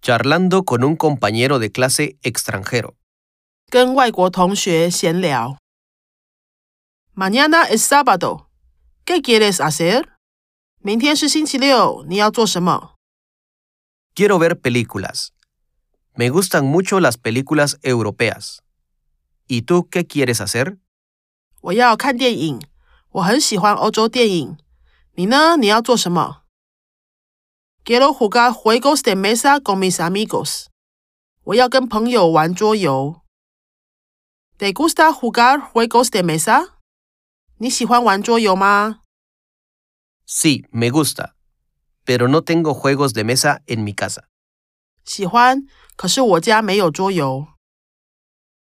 Charlando con un compañero de clase extranjero. 跟外国同学闲聊。Mañana es sábado. ¿Qué quieres hacer? 明天是星期六，你要做什么？ Quiero ver películas. Me gustan mucho las películas europeas. ¿Y tú qué quieres hacer? 我要看电影，我很喜欢欧洲电影。你呢？你要做什么 ？Quiero jugar juegos de mesa con mis amigos。我要跟朋友玩桌游。¿Te gusta jugar juegos de mesa？你喜欢玩桌游吗？ Sí, me gusta. Pero no tengo juegos de mesa en mi casa. 喜欢，可是我家没有桌游。¿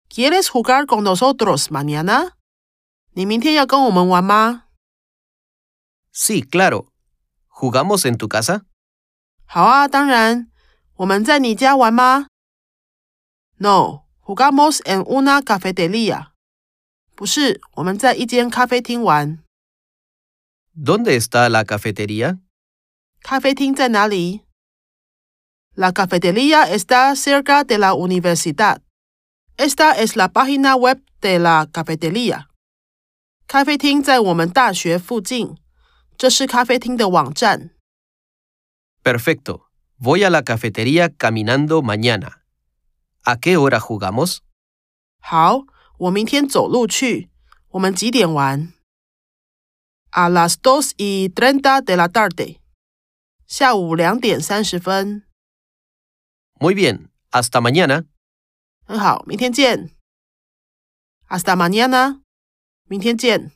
Quieres jugar con nosotros mañana？你明天要跟我们玩吗？ Sí, claro. ¿Jugamos en tu casa? 好啊，当然。我们在你家玩吗？No, jugamos en una cafetería。不是，我们在一间咖啡厅玩。¿Dónde está la cafetería? 咖啡厅在哪里？La cafetería está cerca de la universidad. Esta es la página web de la cafetería. 咖啡厅在我们大学附近。这是咖啡厅的网站。Perfecto. Voy a la cafetería caminando mañana. ¿A qué hora jugamos? 好，我明天走路去。我们几点玩？A las dos y treinta de la tarde。下午两点三十分。 Muy bien. Hasta mañana. 很好，明天见。Hasta mañana。明天见。